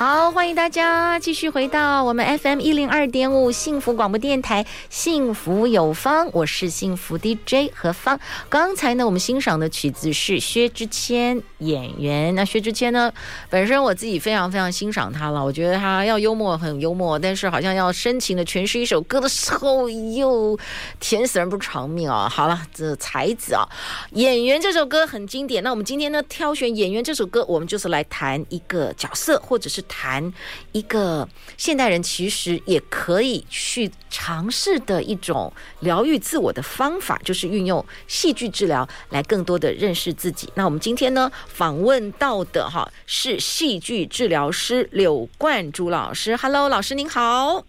好，欢迎大家继续回到我们 FM 一零二点五幸福广播电台，幸福有方，我是幸福 DJ 何芳。刚才呢，我们欣赏的曲子是薛之谦演员。那薛之谦呢，本身我自己非常非常欣赏他了，我觉得他要幽默很幽默，但是好像要深情的诠释一首歌的时候，又甜死人不偿命啊！好了，这才子啊，演员这首歌很经典。那我们今天呢，挑选演员这首歌，我们就是来谈一个角色，或者是。谈一个现代人其实也可以去尝试的一种疗愈自我的方法，就是运用戏剧治疗来更多的认识自己。那我们今天呢，访问到的哈是戏剧治疗师柳冠珠老师。Hello，老师您好。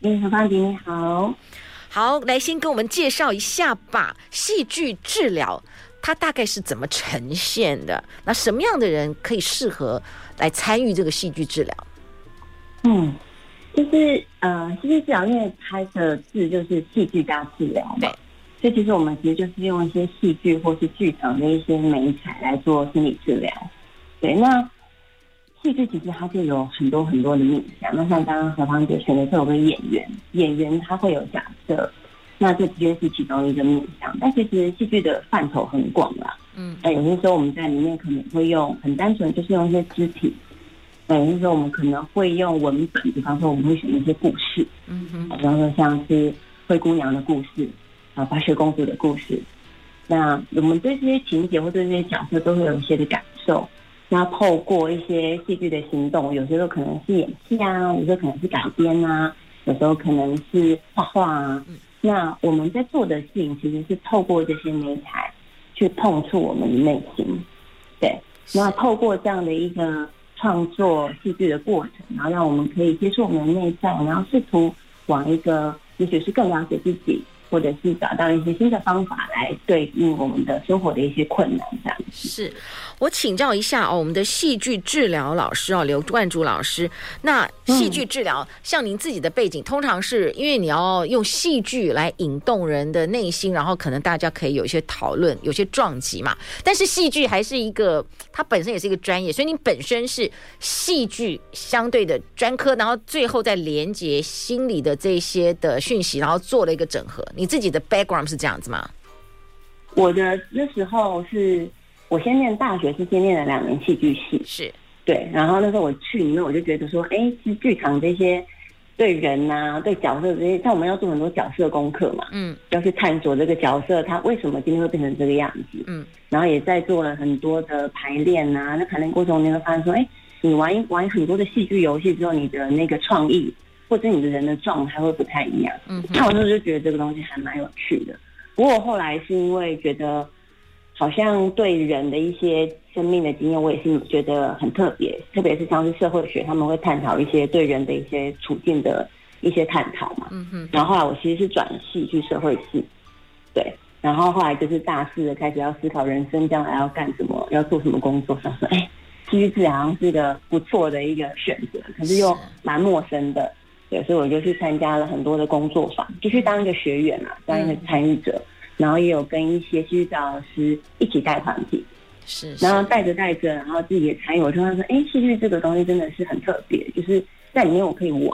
你好，芳姐你好。好，来先跟我们介绍一下吧。戏剧治疗它大概是怎么呈现的？那什么样的人可以适合？来参与这个戏剧治疗，嗯，就是呃，戏剧治疗因为它的字就是戏剧加治疗嘛，所以其实我们其实就是用一些戏剧或是剧场的一些美材来做心理治疗。对，那戏剧其实它就有很多很多的面向。那像刚刚何芳姐选的这首歌演员，演员他会有假设，那这直接是其中一个面向。但其实戏剧的范畴很广啦。嗯，那有些时候我们在里面可能会用很单纯，就是用一些肢体。那有些时候我们可能会用文本，比方说我们会选一些故事，嗯哼，比方说像是灰姑娘的故事啊，白雪公主的故事。那我们对这些情节或者这些角色都会有一些的感受。那透过一些戏剧的行动，有些时候可能是演戏啊，有时候可能是改编啊，有时候可能是画画啊。那我们在做的事情其实是透过这些媒材。去碰触我们的内心，对，那透过这样的一个创作戏剧的过程，然后让我们可以接触我们的内在，然后试图往一个，也许是更了解自己。或者是找到一些新的方法来对应我们的生活的一些困难，这样是。我请教一下哦，我们的戏剧治疗老师哦，刘冠珠老师。那戏剧治疗，像您自己的背景，通常是因为你要用戏剧来引动人的内心，然后可能大家可以有一些讨论，有些撞击嘛。但是戏剧还是一个，它本身也是一个专业，所以你本身是戏剧相对的专科，然后最后再连接心理的这些的讯息，然后做了一个整合。你自己的 background 是这样子吗？我的那时候是我先念大学，是先念了两年戏剧系，是对。然后那时候我去里面，我就觉得说，哎、欸，其实剧场这些对人啊、对角色这些，像我们要做很多角色功课嘛，嗯，要去探索这个角色他为什么今天会变成这个样子，嗯，然后也在做了很多的排练啊。那排练过程中，你会发现说，哎、欸，你玩玩很多的戏剧游戏之后，你的那个创意。或者你的人的状态会不太一样，嗯，那我那时候就觉得这个东西还蛮有趣的。不过后来是因为觉得好像对人的一些生命的经验，我也是觉得很特别，特别是像是社会学，他们会探讨一些对人的一些处境的一些探讨嘛，嗯哼。然后后来我其实是转系去社会系，对，然后后来就是大四的开始要思考人生将来要干什么，要做什么工作，想说哎，戏剧治疗好像是一个不错的一个选择，可是又蛮陌生的。对，所以我就去参加了很多的工作坊，就去当一个学员啊，当一个参与者，然后也有跟一些戏剧治疗老师一起带团体，是，然后带着带着，然后自己也参与，我就发现说，哎，戏剧这个东西真的是很特别，就是在里面我可以玩，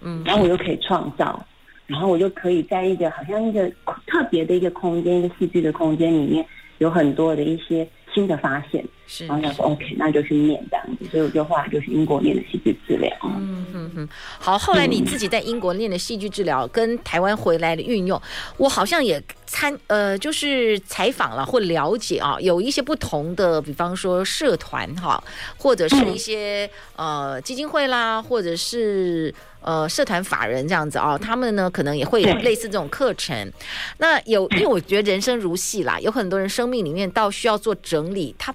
嗯，然后我又可以创造，然后我就可以在一个好像一个特别的一个空间，一个戏剧的空间里面，有很多的一些。新的发现，是然后他说 OK，那就去念这样子，所以我就后来就去英国念的戏剧治疗。嗯嗯嗯，好，后来你自己在英国念的戏剧治疗，跟台湾回来的运用，我好像也参呃，就是采访了或了解啊，有一些不同的，比方说社团哈，或者是一些呃基金会啦，或者是。呃，社团法人这样子啊，他们呢可能也会有类似这种课程。那有，因为我觉得人生如戏啦，有很多人生命里面到需要做整理，他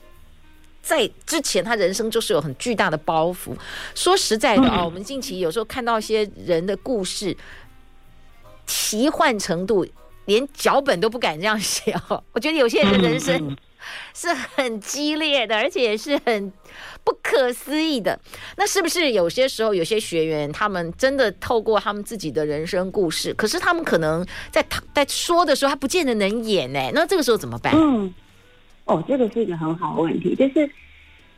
在之前他人生就是有很巨大的包袱。说实在的啊，我们近期有时候看到一些人的故事，奇幻程度连脚本都不敢这样写哦。我觉得有些人的人生是很激烈的，而且也是很。不可思议的，那是不是有些时候有些学员他们真的透过他们自己的人生故事，可是他们可能在在说的时候，他不见得能演呢？那这个时候怎么办？嗯，哦，这个是一个很好的问题，就是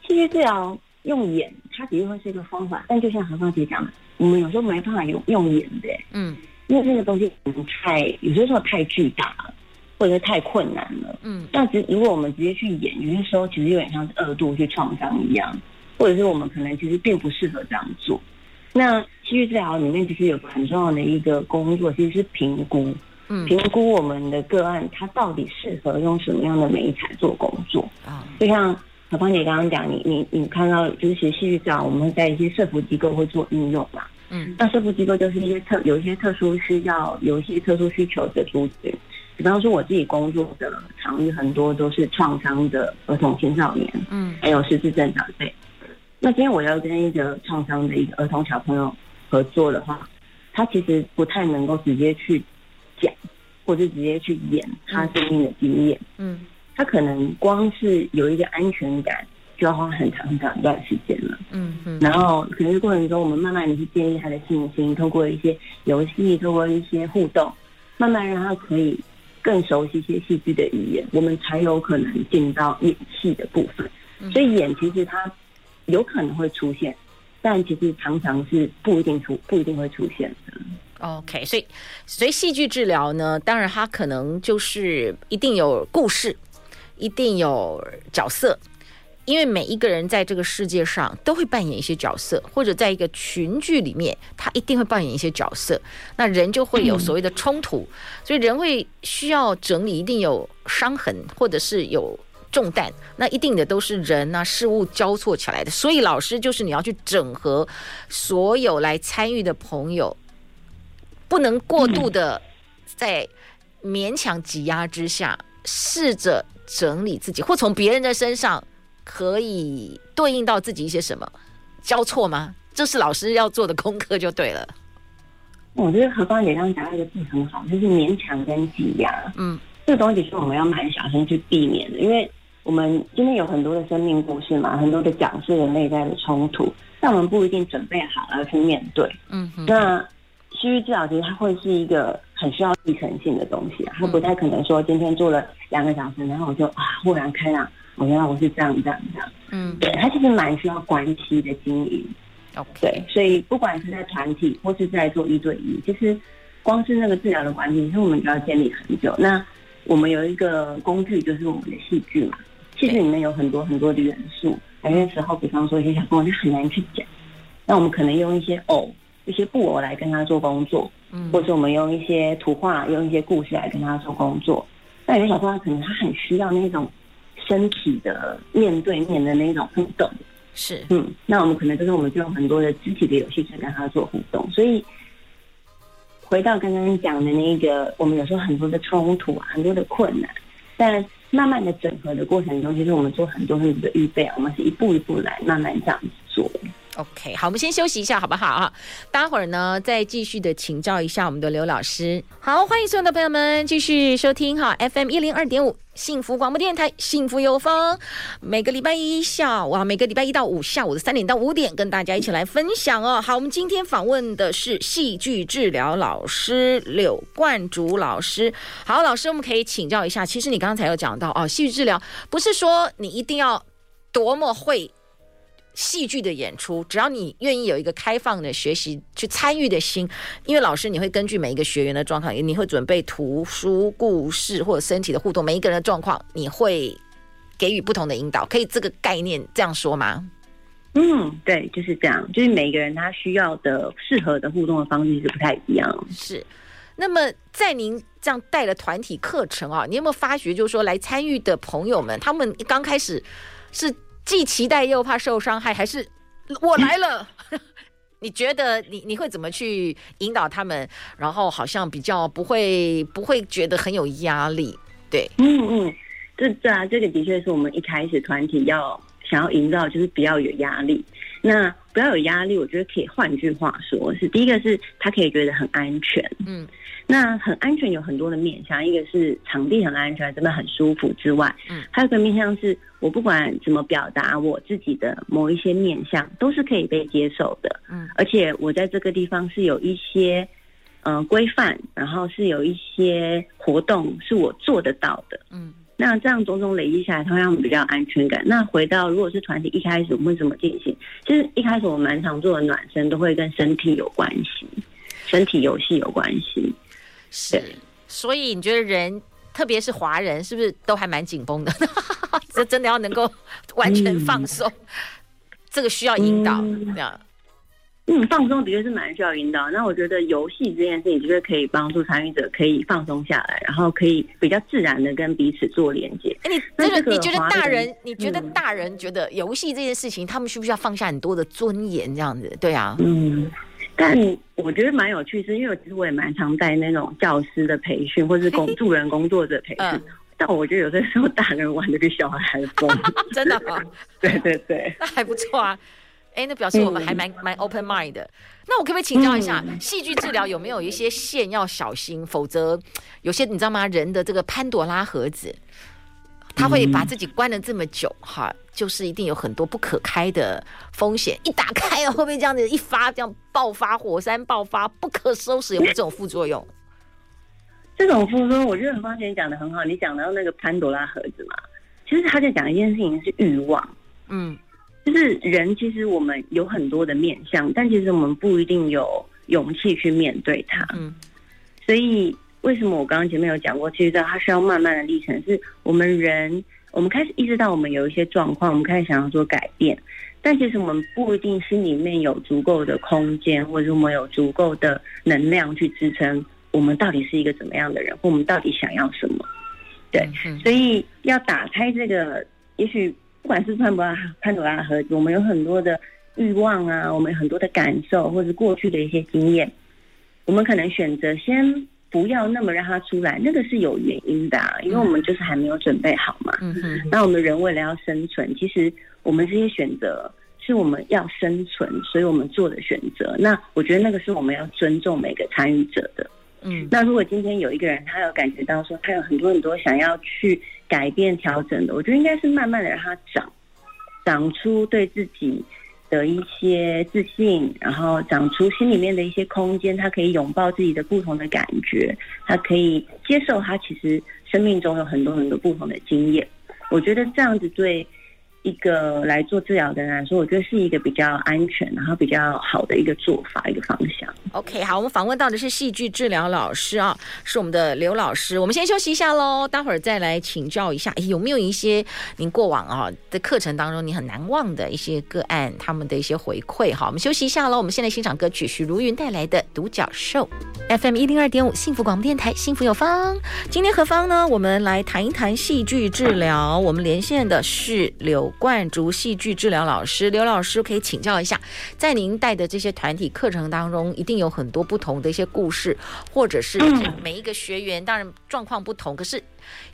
戏剧治疗用演，它的确会是一个方法，但就像何芳姐讲的，我们有时候没办法用用演的，嗯，因为这个东西可能太有些时候太巨大了。或者是太困难了，嗯，但是如果我们直接去演，有些时候其实有点像是二度去创伤一样，或者是我们可能其实并不适合这样做。那戏剧治疗里面其实有个很重要的一个工作，其实是评估，嗯，评估我们的个案它到底适合用什么样的媒材做工作啊。就像小芳姐刚刚讲，你你你看到就是其实戏剧治疗，我们会在一些社服机构会做应用嘛，嗯，那社服机构就是一些特有一些特殊需要、有一些特殊需求的族群。比方说，我自己工作的场域很多都是创伤的儿童青少年，嗯，还有失智症长辈。那今天我要跟一个创伤的一个儿童小朋友合作的话，他其实不太能够直接去讲，或者直接去演他生命的经验，嗯，他可能光是有一个安全感，就要花很长很长一段时间了，嗯嗯。然后可能过程中，我们慢慢的去建立他的信心，通过一些游戏，通过一些互动，慢慢让他可以。更熟悉一些戏剧的语言，我们才有可能进到演戏的部分。所以演其实它有可能会出现，但其实常常是不一定出，不一定会出现的。OK，所以所以戏剧治疗呢，当然它可能就是一定有故事，一定有角色。因为每一个人在这个世界上都会扮演一些角色，或者在一个群剧里面，他一定会扮演一些角色。那人就会有所谓的冲突，所以人会需要整理，一定有伤痕，或者是有重担。那一定的都是人啊事物交错起来的。所以老师就是你要去整合所有来参与的朋友，不能过度的在勉强挤压之下，试着整理自己，或从别人的身上。可以对应到自己一些什么交错吗？这是老师要做的功课就对了。我觉得何芳姐刚刚讲那个字很好，就是勉强跟挤压。嗯，这个东西是我们要蛮小心去避免的，因为我们今天有很多的生命故事嘛，很多的讲述的内在的冲突，但我们不一定准备好了去面对。嗯哼，那戏剧治疗其实它会是一个很需要继承性的东西啊，它不太可能说今天做了两个小时，然后我就啊豁然开朗。我原来我是这样这样这样，嗯，对，它其实蛮需要关系的经营，OK，对，所以不管是在团体或是在做一对一，其实光是那个治疗的关系，其实我们就要建立很久。那我们有一个工具，就是我们的戏剧嘛，戏剧里面有很多很多的元素，有些时候，比方说一些小朋友就很难去讲，那我们可能用一些偶、一些布偶来跟他做工作，嗯，或者我们用一些图画、用一些故事来跟他做工作。那有些小朋友可能他很需要那种。身体的面对面的那种互动是，嗯，那我们可能就是我们就用很多的肢体的游戏去跟他做互动。所以回到刚刚讲的那个，我们有时候很多的冲突啊，很多的困难，但慢慢的整合的过程中，其实我们做很多很多的预备，我们是一步一步来，慢慢这样子做。OK，好，我们先休息一下，好不好啊？待会儿呢，再继续的请教一下我们的刘老师。好，欢迎所有的朋友们继续收听哈，FM 一零二点五幸福广播电台，幸福有方。每个礼拜一下午啊，每个礼拜一到五下午的三点到五点，跟大家一起来分享哦。好，我们今天访问的是戏剧治疗老师柳冠竹老师。好，老师，我们可以请教一下，其实你刚才有讲到哦，戏剧治疗不是说你一定要多么会。戏剧的演出，只要你愿意有一个开放的学习去参与的心，因为老师你会根据每一个学员的状况，你会准备图书、故事或者身体的互动，每一个人的状况，你会给予不同的引导，可以这个概念这样说吗？嗯，对，就是这样，就是每个人他需要的适合的互动的方式是不太一样。是，那么在您这样带的团体课程啊，你有没有发觉，就是说来参与的朋友们，他们刚开始是。既期待又怕受伤害，还是我来了？你觉得你你会怎么去引导他们？然后好像比较不会不会觉得很有压力，对？嗯嗯，这这啊，这个的确是我们一开始团体要想要营造就是比较有压力。那不要有压力，我觉得可以换句话说，是第一个是他可以觉得很安全，嗯，那很安全有很多的面向，一个是场地很安全，真的很舒服之外，嗯，还有一个面向是我不管怎么表达我自己的某一些面向，都是可以被接受的，嗯，而且我在这个地方是有一些呃规范，然后是有一些活动是我做得到的，嗯。那这样种种累积下来，它会让我们比较安全感。那回到如果是团体一开始我们会怎么进行？其实一开始我们蛮常做的暖身都会跟身体有关系，身体游戏有关系。是，所以你觉得人，特别是华人，是不是都还蛮紧绷的？这真的要能够完全放松，嗯、这个需要引导，这样。嗯，放松的确是蛮需要引导。那我觉得游戏这件事情，就是可以帮助参与者可以放松下来，然后可以比较自然的跟彼此做连接。哎、欸，你这个你觉得大人，你觉得大人觉得游戏这件事情，嗯、他们需不需要放下很多的尊严这样子？对啊，嗯，但我觉得蛮有趣，是因为其实我也蛮常带那种教师的培训，或是工 助人工作者培训。嗯、但我觉得有的时候大人玩的比小孩还疯，真的吗？对对对，那还不错啊。哎，那表示我们还蛮蛮 open mind 的。那我可不可以请教一下，戏剧治疗有没有一些线要小心？否则有些你知道吗？人的这个潘朵拉盒子，他会把自己关了这么久，哈，就是一定有很多不可开的风险。一打开了，会不会这样子一发，这样爆发火山爆发，不可收拾？有没有这种副作用？这种副作用，我觉得很抱歉，你讲的很好。你讲到那个潘朵拉盒子嘛，其实他在讲一件事情是欲望，嗯。就是人，其实我们有很多的面相，但其实我们不一定有勇气去面对它。嗯，所以为什么我刚刚前面有讲过，其实它需要慢慢的历程，是我们人，我们开始意识到我们有一些状况，我们开始想要做改变，但其实我们不一定心里面有足够的空间，或者我们有足够的能量去支撑我们到底是一个怎么样的人，或我们到底想要什么。对，所以要打开这个，也许。不管是潘多拉潘多拉的盒子，我们有很多的欲望啊，我们有很多的感受，或者过去的一些经验，我们可能选择先不要那么让它出来，那个是有原因的啊，因为我们就是还没有准备好嘛。嗯哼。那我们人为了要生存，其实我们这些选择是我们要生存，所以我们做的选择。那我觉得那个是我们要尊重每个参与者的。嗯。那如果今天有一个人，他有感觉到说，他有很多很多想要去。改变调整的，我觉得应该是慢慢的让他长，长出对自己的一些自信，然后长出心里面的一些空间，他可以拥抱自己的不同的感觉，他可以接受他其实生命中有很多很多不同的经验。我觉得这样子对。一个来做治疗的人来说，我觉得是一个比较安全，然后比较好的一个做法，一个方向。OK，好，我们访问到的是戏剧治疗老师啊，是我们的刘老师。我们先休息一下喽，待会儿再来请教一下，有没有一些您过往啊的课程当中你很难忘的一些个案，他们的一些回馈。好，我们休息一下喽，我们现在欣赏歌曲许茹芸带来的《独角兽》FM 一零二点五幸福广播电台，幸福有方。今天何方呢？我们来谈一谈戏剧治疗。我们连线的是刘。冠竹戏剧治疗老师刘老师，可以请教一下，在您带的这些团体课程当中，一定有很多不同的一些故事，或者是每一个学员当然状况不同，可是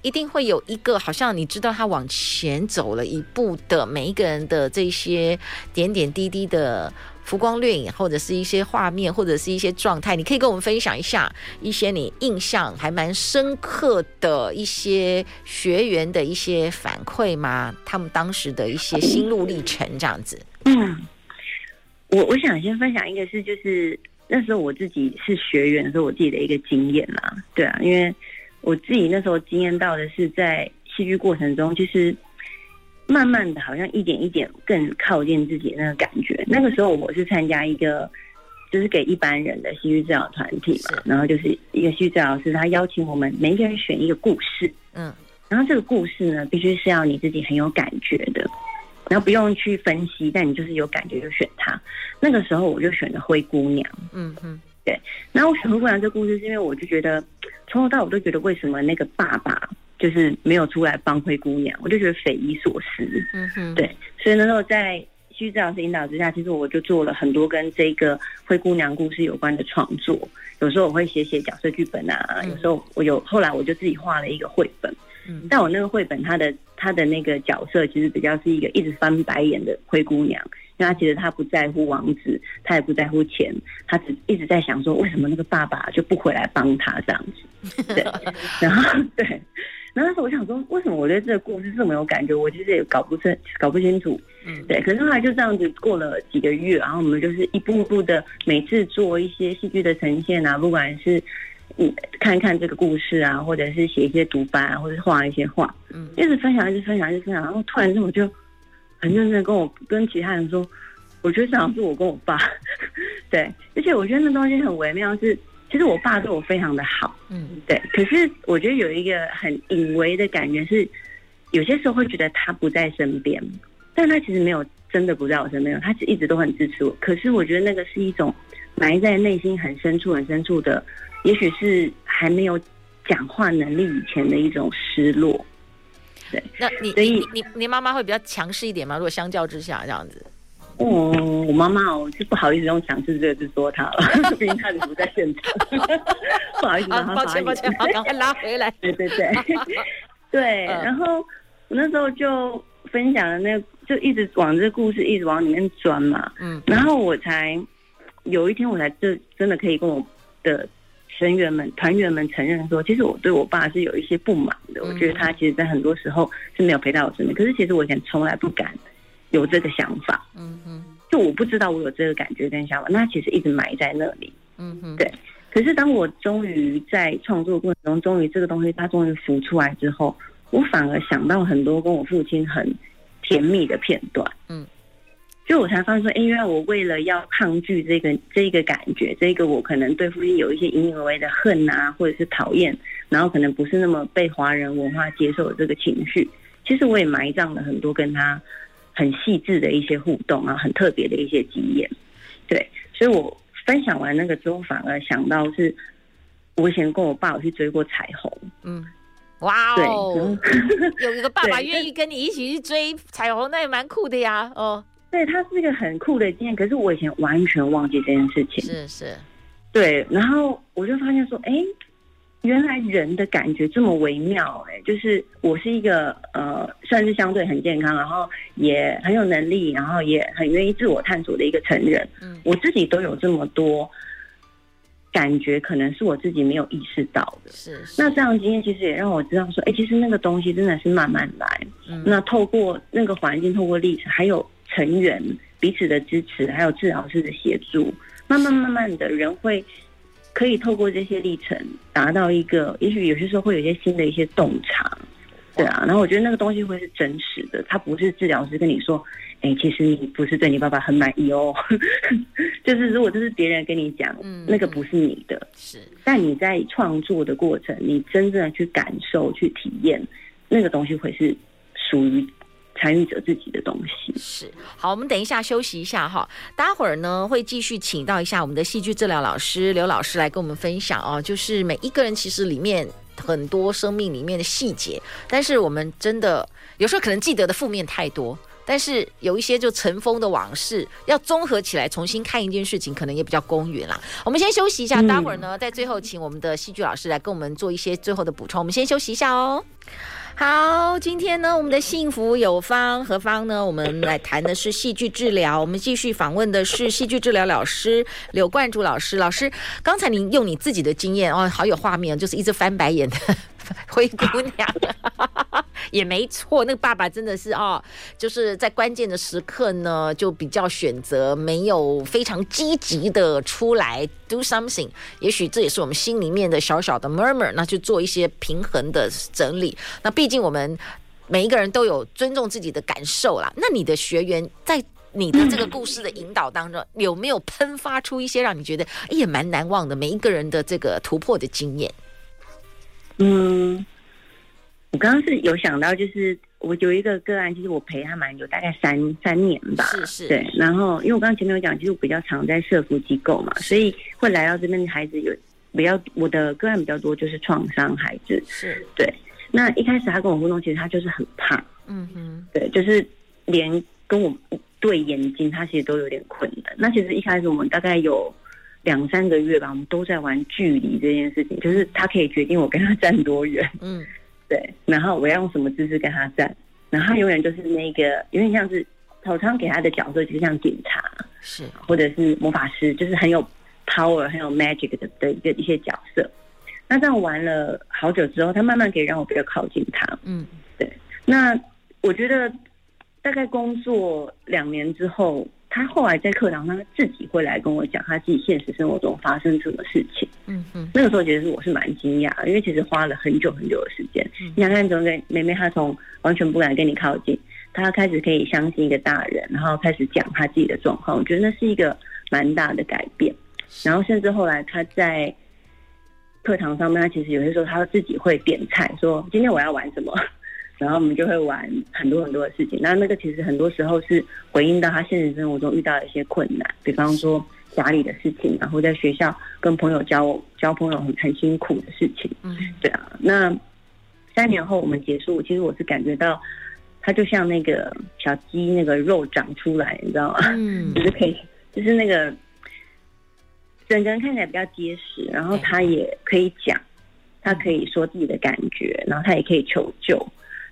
一定会有一个好像你知道他往前走了一步的每一个人的这些点点滴滴的。浮光掠影，或者是一些画面，或者是一些状态，你可以跟我们分享一下一些你印象还蛮深刻的一些学员的一些反馈吗？他们当时的一些心路历程，这样子。嗯，我我想先分享一个是，就是那时候我自己是学员的时候，我自己的一个经验啦。对啊，因为我自己那时候经验到的是，在戏剧过程中，就是。慢慢的，好像一点一点更靠近自己那个感觉。那个时候，我是参加一个，就是给一般人的戏剧治疗团体嘛。然后就是一个戏剧治疗师，他邀请我们每一个人选一个故事。嗯。然后这个故事呢，必须是要你自己很有感觉的，然后不用去分析，但你就是有感觉就选它。那个时候我就选了灰姑娘。嗯嗯。对。然后我选灰姑娘这个故事，是因为我就觉得从头到尾都觉得，为什么那个爸爸。就是没有出来帮灰姑娘，我就觉得匪夷所思。嗯哼，对，所以那时候在戏剧治疗师引导之下，其实我就做了很多跟这个灰姑娘故事有关的创作。有时候我会写写角色剧本啊，有时候我有后来我就自己画了一个绘本。嗯，但我那个绘本，它的它的那个角色其实比较是一个一直翻白眼的灰姑娘，因为她其实她不在乎王子，她也不在乎钱，她只一直在想说，为什么那个爸爸就不回来帮她这样子？对，然后对，然后那时候我想说，为什么我对这个故事这么有感觉？我其实也搞不清搞不清楚。嗯，对。可是后来就这样子过了几个月，然后我们就是一步一步的，每次做一些戏剧的呈现啊，不管是。嗯，看看这个故事啊，或者是写一些独白啊，或者是画一些画，嗯，一直分享，一直分享，一直分享，然后突然间我就很认真的跟我跟其他人说，我觉得这样是我跟我爸，对，而且我觉得那东西很微妙是，是其实我爸对我非常的好，嗯，对，可是我觉得有一个很隐微的感觉是，有些时候会觉得他不在身边，但他其实没有真的不在我身边，他是一直都很支持我，可是我觉得那个是一种埋在内心很深处、很深处的。也许是还没有讲话能力以前的一种失落，对。那你所以你你你妈妈会比较强势一点吗？如果相较之下这样子，嗯，我妈妈哦，就不好意思用强势这个字说她了，毕竟她不在现场，不好意思，抱歉抱歉，赶快拉回来。对 对对，对。然后我那时候就分享了那個，就一直往这个故事一直往里面钻嘛，嗯。然后我才有一天，我才就真的可以跟我的。成员们、团员们承认说，其实我对我爸是有一些不满的。我觉得他其实，在很多时候是没有陪在我身边。可是，其实我以前从来不敢有这个想法。嗯哼，就我不知道我有这个感觉跟想法，那其实一直埋在那里。嗯哼，对。可是，当我终于在创作过程中，终于这个东西它终于浮出来之后，我反而想到很多跟我父亲很甜蜜的片段。嗯。就我才发现说，哎，因为我为了要抗拒这个这个感觉，这个我可能对父亲有一些隐隐约约的恨啊，或者是讨厌，然后可能不是那么被华人文化接受的这个情绪，其实我也埋葬了很多跟他很细致的一些互动啊，很特别的一些经验。对，所以我分享完那个之后，反而想到是，我以前跟我爸我去追过彩虹。嗯，哇哦，有一个爸爸愿意跟你一起去追彩虹，那也蛮酷的呀。哦。对，它是一个很酷的经验，可是我以前完全忘记这件事情。是是，对，然后我就发现说，哎，原来人的感觉这么微妙，哎，就是我是一个呃，算是相对很健康，然后也很有能力，然后也很愿意自我探索的一个成人。嗯，我自己都有这么多感觉，可能是我自己没有意识到的。是，是，那这样的经验其实也让我知道说，哎，其实那个东西真的是慢慢来。嗯，那透过那个环境，透过历史，还有。成员彼此的支持，还有治疗师的协助，慢慢慢慢的人会可以透过这些历程达到一个，也许有些时候会有一些新的一些洞察，对啊。然后我觉得那个东西会是真实的，它不是治疗师跟你说，哎，其实你不是对你爸爸很满意哦，就是如果这是别人跟你讲，嗯，那个不是你的，是。但你在创作的过程，你真正的去感受、去体验，那个东西会是属于。参与者自己的东西是好，我们等一下休息一下哈，待会儿呢会继续请到一下我们的戏剧治疗老师刘老师来跟我们分享哦，就是每一个人其实里面很多生命里面的细节，但是我们真的有时候可能记得的负面太多，但是有一些就尘封的往事，要综合起来重新看一件事情，可能也比较公允啦。我们先休息一下，待会儿呢在最后请我们的戏剧老师来跟我们做一些最后的补充。我们先休息一下哦。好，今天呢，我们的幸福有方何方呢？我们来谈的是戏剧治疗。我们继续访问的是戏剧治疗老师柳冠柱老师。老师，刚才您用你自己的经验哦，好有画面，就是一直翻白眼的 灰姑娘。也没错，那个爸爸真的是哦，就是在关键的时刻呢，就比较选择没有非常积极的出来 do something。也许这也是我们心里面的小小的 murmur，那去做一些平衡的整理。那毕竟我们每一个人都有尊重自己的感受啦。那你的学员在你的这个故事的引导当中，有没有喷发出一些让你觉得哎也蛮难忘的每一个人的这个突破的经验？嗯。我刚刚是有想到，就是我有一个个案，其实我陪他蛮久，大概三三年吧。是是。对，然后因为我刚刚前面有讲，其实我比较常在社福机构嘛，所以会来到这边的孩子有比较，我的个案比较多，就是创伤孩子。是。对。那一开始他跟我互动，其实他就是很怕。嗯哼。对，就是连跟我对眼睛，他其实都有点困难。那其实一开始我们大概有两三个月吧，我们都在玩距离这件事情，就是他可以决定我跟他站多远。嗯。对，然后我要用什么姿势跟他站，然后他永远就是那个有点像是草仓给他的角色，就像警察是，或者是魔法师，就是很有 power、很有 magic 的的一个一些角色。那这样玩了好久之后，他慢慢可以让我比较靠近他。嗯，对。那我觉得大概工作两年之后，他后来在课堂上他自己会来跟我讲他自己现实生活中发生什么事情。嗯嗯。那个时候其实我是蛮惊讶，因为其实花了很久很久的时间。嗯、你想看，从妹妹她从完全不敢跟你靠近，她开始可以相信一个大人，然后开始讲她自己的状况，我觉得那是一个蛮大的改变。然后甚至后来她在。课堂上面，他其实有些时候他自己会点菜，说今天我要玩什么，然后我们就会玩很多很多的事情。那那个其实很多时候是回应到他现实生活中遇到的一些困难，比方说家里的事情，然后在学校跟朋友交交朋友很很辛苦的事情。嗯，对啊。那三年后我们结束，其实我是感觉到他就像那个小鸡那个肉长出来，你知道吗？嗯，就是可以，就是那个。整个人看起来比较结实，然后他也可以讲，他可以说自己的感觉，然后他也可以求救。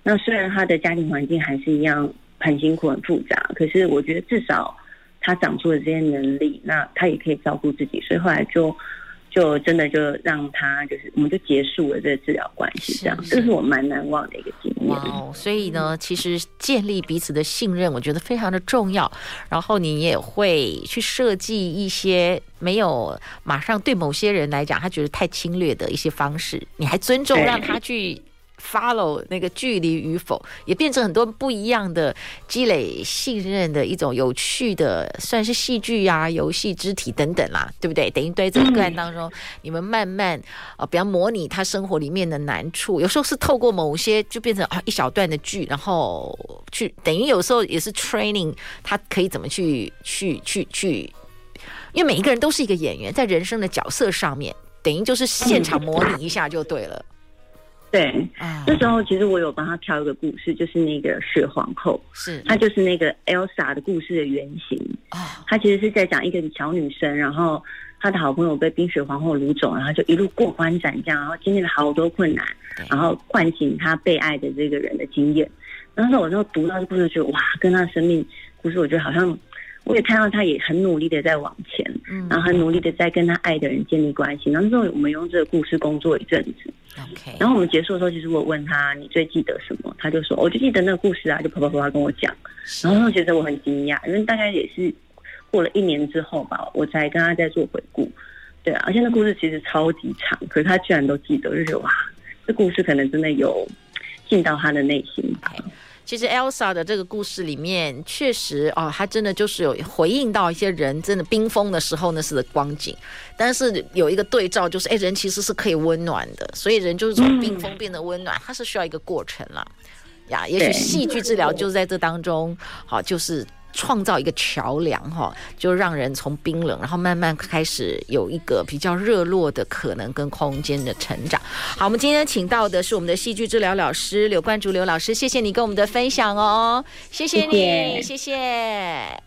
那虽然他的家庭环境还是一样很辛苦、很复杂，可是我觉得至少他长出了这些能力，那他也可以照顾自己。所以后来就。就真的就让他就是，我们就结束了这个治疗关系，这样，这是我蛮难忘的一个经验。哇哦，所以呢，其实建立彼此的信任，我觉得非常的重要。然后你也会去设计一些没有马上对某些人来讲他觉得太侵略的一些方式，你还尊重让他去。Follow 那个距离与否，也变成很多不一样的积累信任的一种有趣的，算是戏剧呀、游戏、肢体等等啦，对不对？等于在这个个案当中，你们慢慢啊，比方模拟他生活里面的难处，有时候是透过某些就变成啊一小段的剧，然后去等于有时候也是 training 他可以怎么去去去去，因为每一个人都是一个演员，在人生的角色上面，等于就是现场模拟一下就对了。对，那时候其实我有帮他挑一个故事，就是那个雪皇后，是，她就是那个 Elsa 的故事的原型。啊，她其实是在讲一个小女生，然后她的好朋友被冰雪皇后掳走，然后就一路过关斩将，然后经历了好多困难，然后唤醒她被爱的这个人的经验。当时我就读到这故事，就哇，跟她的生命故事，我觉得好像。我也看到他也很努力的在往前，嗯，然后很努力的在跟他爱的人建立关系。然后之后我们用这个故事工作一阵子，OK。然后我们结束的时候，其实我问他你最记得什么？他就说我就记得那个故事啊，就啪啪啪啪跟我讲。然后我觉得我很惊讶，因为大概也是过了一年之后吧，我才跟他在做回顾。对啊，而且那故事其实超级长，可是他居然都记得，就觉得哇，这故事可能真的有进到他的内心吧。其实 Elsa 的这个故事里面，确实哦，他真的就是有回应到一些人真的冰封的时候那是的光景，但是有一个对照，就是哎，人其实是可以温暖的，所以人就是从冰封变得温暖，它是需要一个过程了呀。也许戏剧治疗就是在这当中，好就是。创造一个桥梁，哈，就让人从冰冷，然后慢慢开始有一个比较热络的可能跟空间的成长。好，我们今天请到的是我们的戏剧治疗老师刘冠竹刘老师，谢谢你跟我们的分享哦，谢谢你，谢谢。谢谢